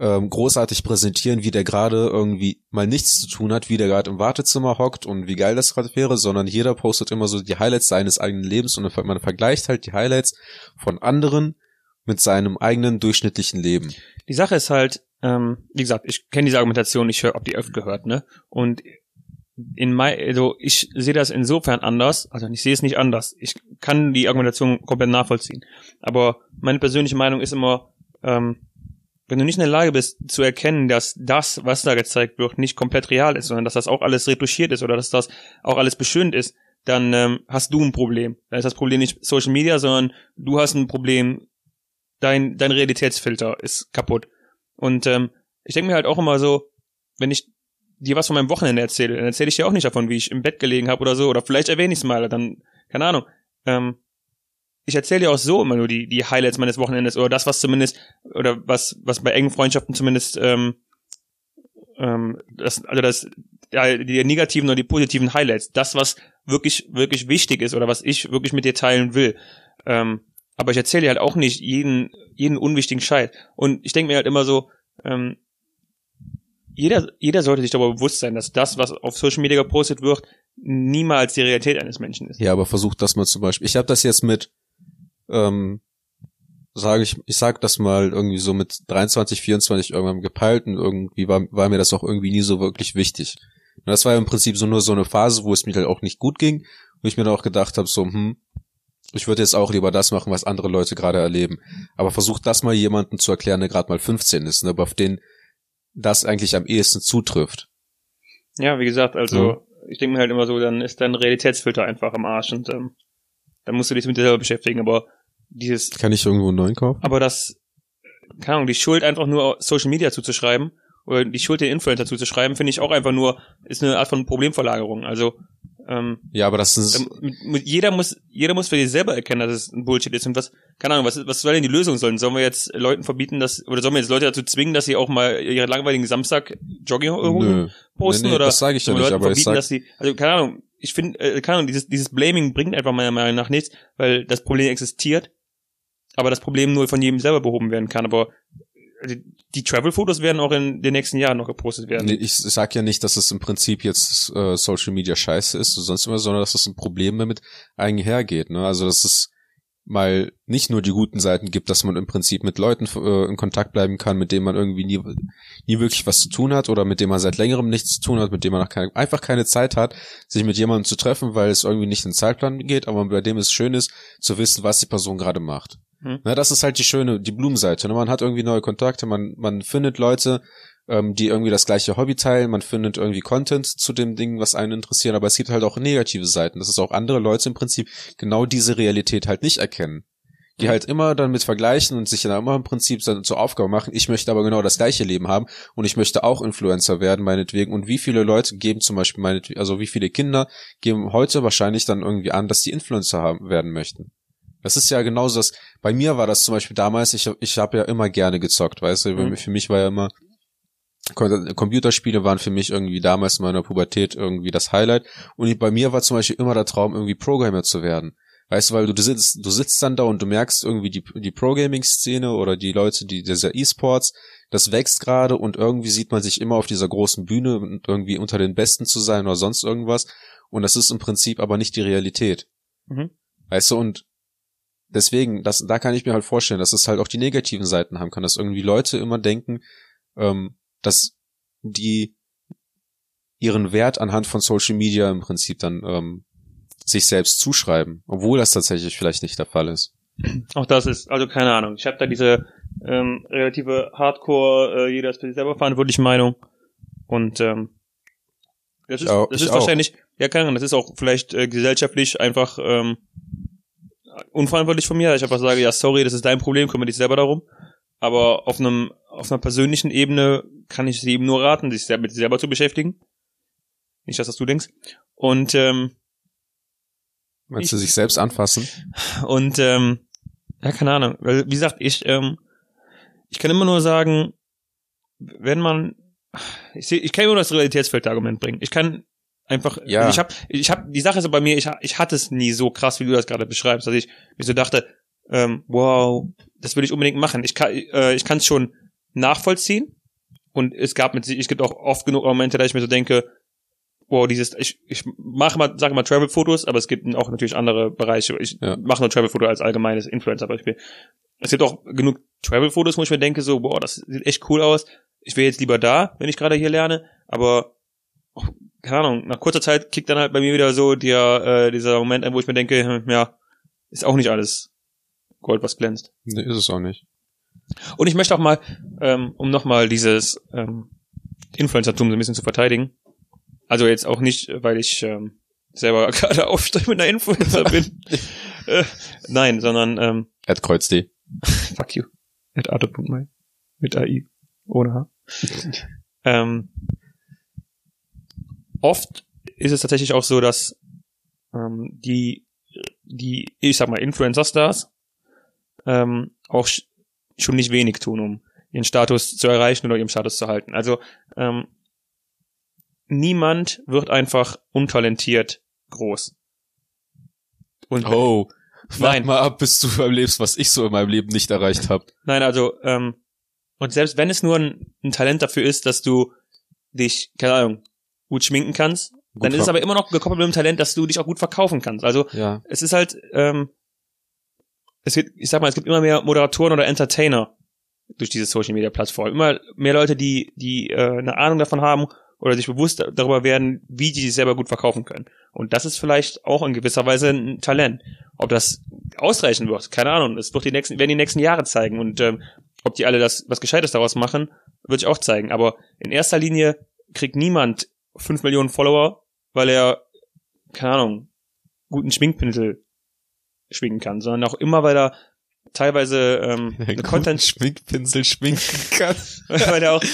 S2: ähm, großartig präsentieren, wie der gerade irgendwie mal nichts zu tun hat, wie der gerade im Wartezimmer hockt und wie geil das gerade wäre, sondern jeder postet immer so die Highlights seines eigenen Lebens und man vergleicht halt die Highlights von anderen mit seinem eigenen durchschnittlichen Leben.
S1: Die Sache ist halt, ähm, wie gesagt, ich kenne diese Argumentation, ich höre, ob die öfter gehört, ne? Und in mein, also ich sehe das insofern anders, also ich sehe es nicht anders. Ich kann die Argumentation komplett nachvollziehen. Aber meine persönliche Meinung ist immer, ähm, wenn du nicht in der Lage bist zu erkennen, dass das, was da gezeigt wird, nicht komplett real ist, sondern dass das auch alles retuschiert ist oder dass das auch alles beschönt ist, dann ähm, hast du ein Problem. Dann ist das Problem nicht Social Media, sondern du hast ein Problem, dein, dein Realitätsfilter ist kaputt. Und ähm, ich denke mir halt auch immer so, wenn ich dir was von meinem Wochenende erzähle, dann erzähle ich dir auch nicht davon, wie ich im Bett gelegen habe oder so, oder vielleicht erwähne ich es mal, dann, keine Ahnung. Ähm, ich erzähle dir auch so immer nur die, die Highlights meines Wochenendes oder das, was zumindest, oder was, was bei engen Freundschaften zumindest, ähm, ähm, das, also das, ja, die negativen oder die positiven Highlights, das, was wirklich, wirklich wichtig ist oder was ich wirklich mit dir teilen will. Ähm, aber ich erzähle halt auch nicht jeden, jeden unwichtigen Scheiß. Und ich denke mir halt immer so, ähm, jeder, jeder sollte sich darüber bewusst sein, dass das, was auf Social Media gepostet wird, niemals die Realität eines Menschen ist.
S2: Ja, aber versucht das mal zum Beispiel. Ich habe das jetzt mit ähm, sage ich, ich sag das mal irgendwie so mit 23, 24 irgendwann gepeilt und irgendwie war, war mir das auch irgendwie nie so wirklich wichtig. Und das war im Prinzip so nur so eine Phase, wo es mir halt auch nicht gut ging, wo ich mir dann auch gedacht habe, so, hm, ich würde jetzt auch lieber das machen, was andere Leute gerade erleben. Aber versucht das mal jemanden zu erklären, der gerade mal 15 ist, ne, aber auf den das eigentlich am ehesten zutrifft.
S1: Ja, wie gesagt, also ja. ich denke mir halt immer so, dann ist dein Realitätsfilter einfach am Arsch und ähm, dann musst du dich mit dir selber beschäftigen, aber dieses.
S2: Kann ich irgendwo einen neuen kaufen?
S1: Aber das, keine Ahnung, die Schuld einfach nur Social Media zuzuschreiben oder die Schuld den Influencer zuzuschreiben, finde ich auch einfach nur, ist eine Art von Problemverlagerung. Also ähm,
S2: ja, aber das ist
S1: jeder muss jeder muss für sich selber erkennen, dass es ein Bullshit ist und was keine Ahnung, was was soll denn die Lösung sein? Sollen wir jetzt Leuten verbieten, dass oder sollen wir jetzt Leute dazu zwingen, dass sie auch mal ihre langweiligen Samstag Jogging posten
S2: nee, nee,
S1: oder
S2: das sage ich ja nicht,
S1: Leuten
S2: aber
S1: verbieten,
S2: sag...
S1: dass sie also keine Ahnung, ich finde äh, keine Ahnung, dieses dieses Blaming bringt einfach meiner Meinung nach nichts, weil das Problem existiert aber das Problem nur von jedem selber behoben werden kann. Aber die, Travel-Fotos werden auch in den nächsten Jahren noch gepostet werden.
S2: Nee, ich sag ja nicht, dass es im Prinzip jetzt äh, Social Media scheiße ist oder sonst immer, sondern dass es ein Problem damit einhergeht. Ne? Also dass es mal nicht nur die guten Seiten gibt, dass man im Prinzip mit Leuten äh, in Kontakt bleiben kann, mit denen man irgendwie nie, nie wirklich was zu tun hat oder mit denen man seit längerem nichts zu tun hat, mit dem man keine, einfach keine Zeit hat, sich mit jemandem zu treffen, weil es irgendwie nicht in den Zeitplan geht, aber bei dem es schön ist, zu wissen, was die Person gerade macht. Hm. Na, das ist halt die schöne, die Blumenseite. Ne? Man hat irgendwie neue Kontakte, man, man findet Leute, ähm, die irgendwie das gleiche Hobby teilen, man findet irgendwie Content zu dem Ding, was einen interessiert, aber es gibt halt auch negative Seiten, dass es auch andere Leute im Prinzip genau diese Realität halt nicht erkennen. die halt immer dann mit vergleichen und sich dann immer im Prinzip dann zur Aufgabe machen, ich möchte aber genau das gleiche Leben haben und ich möchte auch Influencer werden, meinetwegen. Und wie viele Leute geben zum Beispiel meinetwegen, also wie viele Kinder geben heute wahrscheinlich dann irgendwie an, dass die Influencer haben, werden möchten. Das ist ja genauso das, bei mir war das zum Beispiel damals, ich, ich habe ja immer gerne gezockt, weißt du,
S1: Mhm.
S2: für mich war ja immer, Computerspiele waren für mich irgendwie damals in meiner Pubertät irgendwie das Highlight. Und bei mir war zum Beispiel immer der Traum, irgendwie Programmer zu werden. Weißt du, weil du sitzt, du sitzt dann da und du merkst irgendwie die, die Pro-Gaming-Szene oder die Leute, die, dieser E-Sports, das wächst gerade und irgendwie sieht man sich immer auf dieser großen Bühne und irgendwie unter den Besten zu sein oder sonst irgendwas. Und das ist im Prinzip aber nicht die Realität.
S1: Mhm.
S2: Weißt du, und deswegen, das, da kann ich mir halt vorstellen, dass es halt auch die negativen Seiten haben kann, dass irgendwie Leute immer denken, ähm, dass die ihren Wert anhand von Social Media im Prinzip dann ähm, sich selbst zuschreiben, obwohl das tatsächlich vielleicht nicht der Fall ist.
S1: Auch das ist, also keine Ahnung. Ich habe da diese ähm, relative Hardcore, äh, jeder ist für sich selber verantwortliche Meinung. Und ähm, das ist,
S2: auch-
S1: das ist
S2: auch.
S1: wahrscheinlich, ja keine Ahnung, das ist auch vielleicht äh, gesellschaftlich einfach ähm, unverantwortlich von mir, dass ich einfach sage, ja sorry, das ist dein Problem, kümmere dich selber darum. Aber auf einem auf einer persönlichen Ebene kann ich sie eben nur raten, sich mit sich selber zu beschäftigen. Nicht, dass das du denkst. Und ähm,
S2: Meinst
S1: Ich-
S2: du sich selbst anfassen?
S1: Und ähm, ja, keine Ahnung. Weil, wie gesagt, ich, ähm, ich kann immer nur sagen, wenn man ich, seh, ich kann immer nur das Realitätsfeld-Argument bringen. Ich kann einfach,
S2: Ja.
S1: ich habe, ich habe, die Sache ist so bei mir, ich, ich hatte es nie so krass, wie du das gerade beschreibst, dass ich mir so dachte, ähm, wow, das will ich unbedingt machen. Ich kann, äh, ich kann es schon nachvollziehen und es gab mit, es gibt auch oft genug Momente, da ich mir so denke, wow, dieses, ich, ich mache mal, sage mal Travel-Fotos, aber es gibt auch natürlich andere Bereiche. Ich
S2: Ja.
S1: mache nur Travel-Foto als allgemeines Influencer-Beispiel. Es gibt auch genug Travel-Fotos, wo ich mir denke, so, boah, das sieht echt cool aus. Ich wäre jetzt lieber da, wenn ich gerade hier lerne, aber oh, keine Ahnung, nach kurzer Zeit kickt dann halt bei mir wieder so der, äh, dieser Moment ein, wo ich mir denke, hm, ja, ist auch nicht alles Gold, was glänzt.
S2: Nee, ist es auch nicht.
S1: Und ich möchte auch mal, ähm, um nochmal dieses ähm, Influencertum so ein bisschen zu verteidigen, also jetzt auch nicht, weil ich ähm, selber gerade aufstrebender Influencer bin, äh, nein, sondern ähm,
S2: At Kreuz D.
S1: fuck you, at arte.mai, mit AI, ohne H. ähm, oft ist es tatsächlich auch so, dass ähm, die, die, ich sag mal, Influencer-Stars ähm, auch sch schon nicht wenig tun, um ihren Status zu erreichen oder ihren Status zu halten. Also ähm, niemand wird einfach untalentiert groß. Und
S2: Oh,
S1: Nein.
S2: mal ab, bis du erlebst, was ich so in meinem Leben nicht erreicht habe.
S1: Nein, also, ähm, und selbst wenn es nur ein, ein Talent dafür ist, dass du dich, keine Ahnung, gut schminken kannst,
S2: Gut
S1: dann ist es aber immer noch gekoppelt mit dem Talent, dass du dich auch gut verkaufen kannst. Also
S2: Ja,
S1: es ist halt, ähm, es gibt, ich sag mal, es gibt immer mehr Moderatoren oder Entertainer durch diese Social Media Plattform. Immer mehr Leute, die, die äh, eine Ahnung davon haben oder sich bewusst da- darüber werden, wie die sich selber gut verkaufen können. Und das ist vielleicht auch in gewisser Weise ein Talent. Ob das ausreichen wird, keine Ahnung. Das wird die nächsten, werden die nächsten Jahre zeigen. Und ähm, ob die alle das was Gescheites daraus machen, wird sich auch zeigen. Aber in erster Linie kriegt niemand fünf Millionen Follower, weil er, keine Ahnung, guten Schminkpinsel schwingen kann, sondern auch immer, weil er teilweise ähm, eine Content,
S2: Schminkpinsel schminken kann.
S1: weil er auch,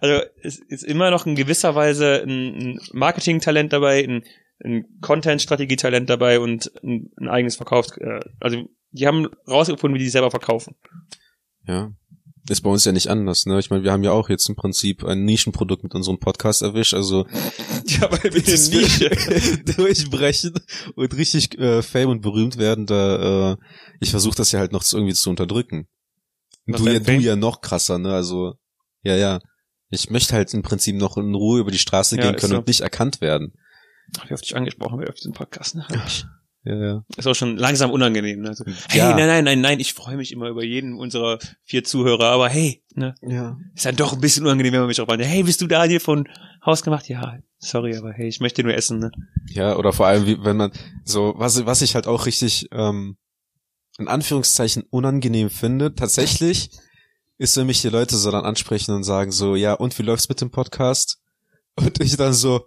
S1: also es ist immer noch in gewisser Weise ein, ein Marketing-Talent dabei, ein, ein Content-Strategie-Talent dabei und ein, ein eigenes Verkaufs, äh, also die haben rausgefunden, wie die selber verkaufen.
S2: Ja. Ist bei uns ja nicht anders, ne? Ich meine, wir haben ja auch jetzt im Prinzip ein Nischenprodukt mit unserem Podcast erwischt, also
S1: Ja, weil wir
S2: bis wir durchbrechen und richtig äh, fame und berühmt werden, da äh, ich versuche das ja halt noch zu, irgendwie zu unterdrücken.
S1: Was
S2: Du ja, du ja noch krasser, ne? Also ja, ja. Ich möchte halt im Prinzip noch in Ruhe über die Straße
S1: Ja,
S2: gehen können
S1: so.
S2: und nicht erkannt werden.
S1: Ach, wie oft ich angesprochen werde auf diesen Podcast, ne?
S2: Ja, ja.
S1: Ist auch schon langsam unangenehm. Ne? Also, hey,
S2: Ja.
S1: nein, nein, nein, nein, ich freue mich immer über jeden unserer vier Zuhörer, aber hey, ne,
S2: Ja.
S1: ist dann doch ein bisschen unangenehm, wenn man mich auch fragt, hey, bist du Daniel von Haus gemacht? Ja, sorry, aber hey, ich möchte nur essen, ne?
S2: Ja, oder vor allem, wie, wenn man so, was, was ich halt auch richtig, ähm, in Anführungszeichen unangenehm finde, tatsächlich, ist, wenn mich die Leute so dann ansprechen und sagen so, ja, und wie läuft's mit dem Podcast? Und ich dann so,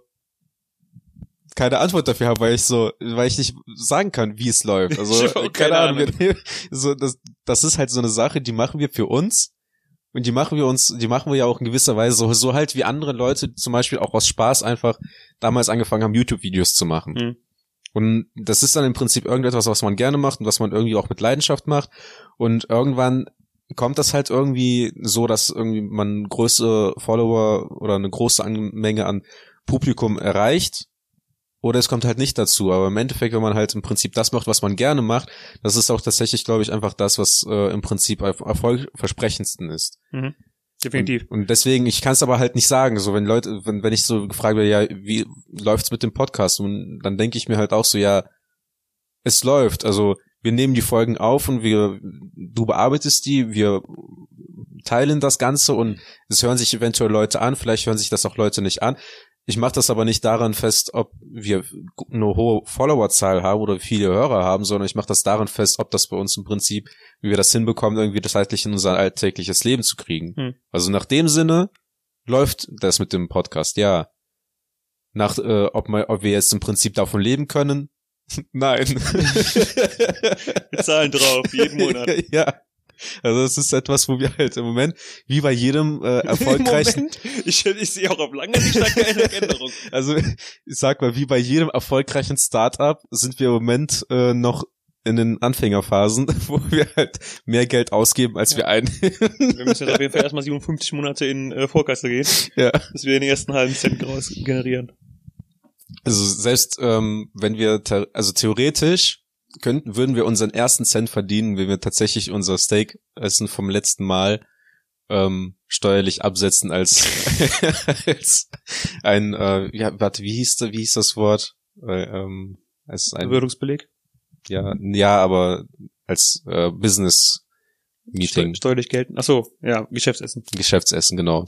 S2: keine Antwort dafür habe, weil ich so, weil ich nicht sagen kann, wie es läuft. Also keine,
S1: keine
S2: Ahnung.
S1: Ahnung.
S2: So, das, das ist halt so eine Sache, die machen wir für uns. Und die machen wir uns, die machen wir ja auch in gewisser Weise so, so halt wie andere Leute zum Beispiel auch aus Spaß einfach damals angefangen haben, YouTube-Videos zu machen.
S1: Mhm.
S2: Und das ist dann im Prinzip irgendetwas, was man gerne macht und was man irgendwie auch mit Leidenschaft macht. Und irgendwann kommt das halt irgendwie so, dass irgendwie man größere Follower oder eine große Menge an Publikum erreicht. Oder es kommt halt nicht dazu. Aber im Endeffekt, wenn man halt im Prinzip das macht, was man gerne macht, das ist auch tatsächlich, glaube ich, einfach das, was äh, im Prinzip erf- erfolgversprechendsten ist.
S1: Mhm. Definitiv.
S2: Und, und deswegen, ich kann es aber halt nicht sagen. So, wenn Leute, wenn, wenn ich so gefragt werde, ja, wie läuft's mit dem Podcast? Und dann denke ich mir halt auch so, ja, es läuft. Also wir nehmen die Folgen auf und wir, du bearbeitest die, wir teilen das Ganze und es hören sich eventuell Leute an, vielleicht hören sich das auch Leute nicht an. Ich mache das aber nicht daran fest, ob wir eine hohe Followerzahl haben oder viele Hörer haben, sondern ich mache das daran fest, ob das bei uns im Prinzip, wie wir das hinbekommen, irgendwie das zeitlich in unser alltägliches Leben zu kriegen.
S1: Hm.
S2: Also nach dem Sinne läuft das mit dem Podcast, ja. Nach, äh, ob, man, ob wir jetzt im Prinzip davon leben können? Nein.
S1: Wir zahlen drauf, jeden Monat.
S2: ja. Also es ist etwas, wo wir halt im Moment, wie bei jedem äh, erfolgreichen,
S1: Moment, ich, ich sehe auch auf lange Sicht keine Änderung.
S2: also ich sag mal, wie bei jedem erfolgreichen Startup sind wir im Moment äh, noch in den Anfängerphasen, wo wir halt mehr Geld ausgeben, als wir einnehmen.
S1: Wir müssen jetzt auf jeden Fall erstmal 57 Monate in äh, Vorkasse gehen,
S2: ja.
S1: dass wir den ersten halben Cent raus generieren.
S2: Also selbst ähm, wenn wir, also theoretisch könnten, würden wir unseren ersten Cent verdienen, wenn wir tatsächlich unser Steak essen vom letzten Mal ähm, steuerlich absetzen als, als ein, äh, ja, warte, wie hieß, wie hieß das Wort? Äh, ähm, als ein,
S1: Bewirtungsbeleg.
S2: ja, ja, aber als äh, Business Meeting,
S1: Steu steuerlich gelten. Ach so, ja, Geschäftsessen.
S2: Geschäftsessen, genau.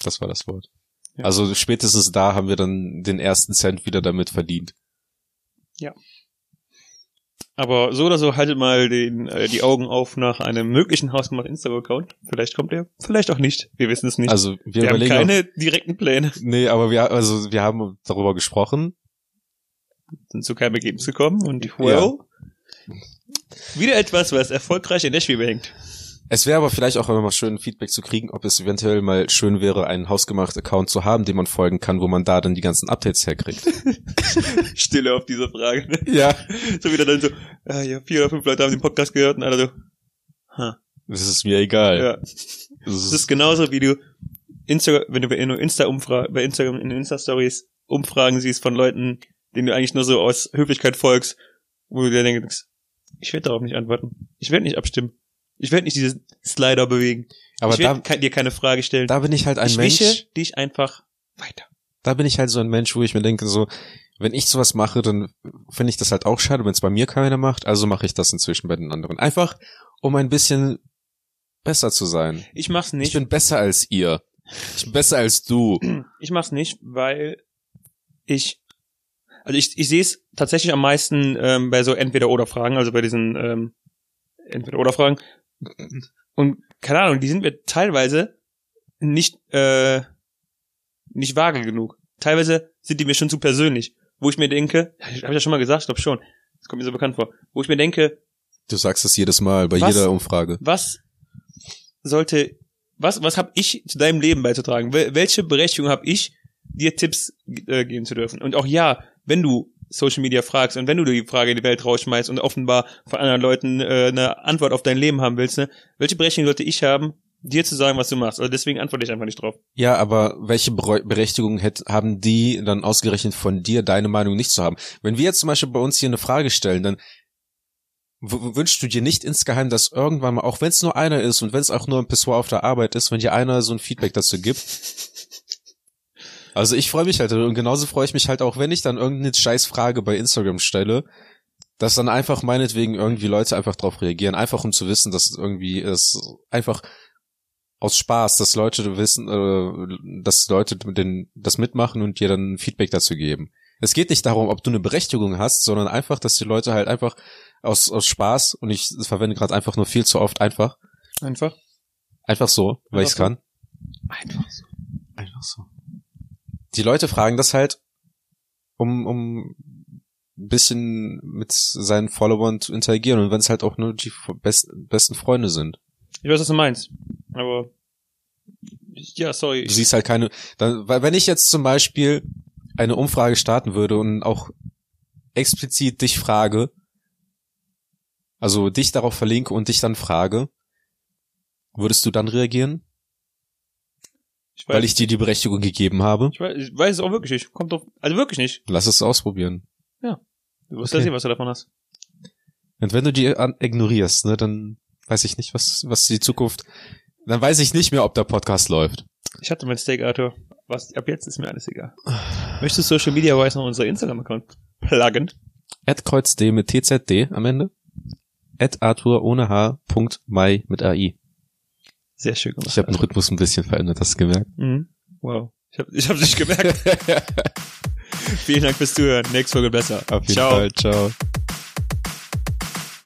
S2: Das war das Wort.
S1: Ja.
S2: Also spätestens da haben wir dann den ersten Cent wieder damit verdient.
S1: Aber so oder so haltet mal den, äh, die Augen auf nach einem möglichen hausgemachten Instagram-Account. Vielleicht kommt er, vielleicht auch nicht. Wir wissen es nicht.
S2: Also wir,
S1: wir haben keine direkten Pläne.
S2: auch, nee, aber wir also wir haben darüber gesprochen.
S1: Sind zu keinem Ergebnis gekommen und well, wieder etwas, was erfolgreich in der Schwebe hängt.
S2: Es wäre aber vielleicht auch immer mal schön Feedback zu kriegen, ob es eventuell mal schön wäre, einen hausgemachten Account zu haben, dem man folgen kann, wo man da dann die ganzen Updates herkriegt.
S1: Stille auf diese Frage. ne?
S2: ja.
S1: So wieder dann so, ah, ja, vier oder fünf Leute haben den Podcast gehört und alle so, ha,
S2: Das ist mir egal.
S1: ja.
S2: Das
S1: Das
S2: ist,
S1: ist genauso wie du Insta, wenn du bei Insta bei Instagram in Insta Stories Umfragen siehst von Leuten, denen du eigentlich nur so aus Höflichkeit folgst, wo du dir denkst, ich werde darauf nicht antworten. Ich werde nicht abstimmen. Ich werde nicht diesen Slider bewegen.
S2: aber
S1: ich
S2: da,
S1: werde dir keine Frage stellen.
S2: da bin ich halt ein
S1: ich
S2: Mensch.
S1: wische dich einfach weiter.
S2: da bin ich halt so ein Mensch, wo ich mir denke, so, wenn ich sowas mache, dann finde ich das halt auch schade, wenn es bei mir keiner macht, also mache ich das inzwischen bei den anderen. Einfach, um ein bisschen besser zu sein.
S1: Ich mach's
S2: Ich
S1: nicht.
S2: bin besser als ihr. Ich bin besser als du.
S1: Ich mach's nicht, weil ich also ich, ich sehe es tatsächlich am meisten ähm, bei so Entweder-Oder-Fragen, also bei diesen ähm, Entweder-Oder-Fragen. Und keine Ahnung, die sind mir teilweise nicht äh, nicht vage genug. Teilweise sind die mir schon zu persönlich, wo ich mir denke, habe ich ja schon mal gesagt, ich glaube schon, das kommt mir so bekannt vor, wo ich mir denke,
S2: Du sagst es jedes Mal bei
S1: Was?
S2: jeder Umfrage.
S1: was sollte, was, was habe ich zu deinem Leben beizutragen? Wel welche Berechtigung habe ich, dir Tipps äh, geben zu dürfen? Und auch ja, wenn du Social Media fragst und wenn du die Frage in die Welt rausschmeißt und offenbar von anderen Leuten äh, eine Antwort auf dein Leben haben willst, ne, welche Berechtigung sollte ich haben, dir zu sagen, was du machst? Also deswegen antworte ich einfach nicht drauf.
S2: Ja, aber welche Berechtigung hätt, haben die dann ausgerechnet von dir, deine Meinung nicht zu haben? Wenn wir jetzt zum Beispiel bei uns hier eine Frage stellen, dann wünschst du dir nicht insgeheim, dass irgendwann mal, auch wenn es nur einer ist und wenn es auch nur ein Pissoir auf der Arbeit ist, wenn dir einer so ein Feedback dazu gibt? Also ich freue mich halt und genauso freue ich mich halt auch, wenn ich dann irgendeine Scheißfrage bei Instagram stelle, dass dann einfach meinetwegen irgendwie Leute einfach drauf reagieren, einfach um zu wissen, dass irgendwie es einfach aus Spaß, dass Leute wissen, äh, dass Leute den, das mitmachen und dir dann Feedback dazu geben. Es geht nicht darum, ob du eine Berechtigung hast, sondern einfach, dass die Leute halt einfach aus, aus Spaß, und ich verwende gerade einfach nur viel zu oft einfach,
S1: Einfach.
S2: einfach so, weil ich es
S1: Einfach
S2: kann.
S1: Einfach so.
S2: Einfach so. Die Leute fragen das halt, um, um ein bisschen mit seinen Followern zu interagieren und wenn es halt auch nur die best, besten Freunde sind.
S1: Ich weiß, was du meinst. Aber ja, sorry.
S2: Du siehst halt keine, dann, weil wenn ich jetzt zum Beispiel eine Umfrage starten würde und auch explizit dich frage, also dich darauf verlinke und dich dann frage, würdest du dann reagieren?
S1: Ich weiß,
S2: Weil ich dir die Berechtigung gegeben habe?
S1: ich weiß, ich weiß es auch wirklich nicht. Kommt doch, also wirklich nicht.
S2: Lass es ausprobieren.
S1: Du wirst
S2: Okay.
S1: ja sehen, was du davon hast.
S2: Und wenn du die ignorierst, ne, dann weiß ich nicht, was, was die Zukunft, dann weiß ich nicht mehr, ob der Podcast läuft.
S1: Ich hatte mein Steak, Arthur. Was, ab jetzt ist mir alles egal. Möchtest du Social Media Wise noch unser Instagram-Account pluggen?
S2: At kreuzt mit TZD am Ende. At Arthur ohne H. Punkt Mai mit AI.
S1: Sehr schön gemacht.
S2: Ich habe den Rhythmus ein bisschen verändert, hast du gemerkt?
S1: Mhm. Wow. Ich habe ich hab nicht gemerkt. Vielen Dank fürs Zuhören. Nächste Folge besser.
S2: Auf jeden
S1: Ciao.
S2: Fall. Ciao.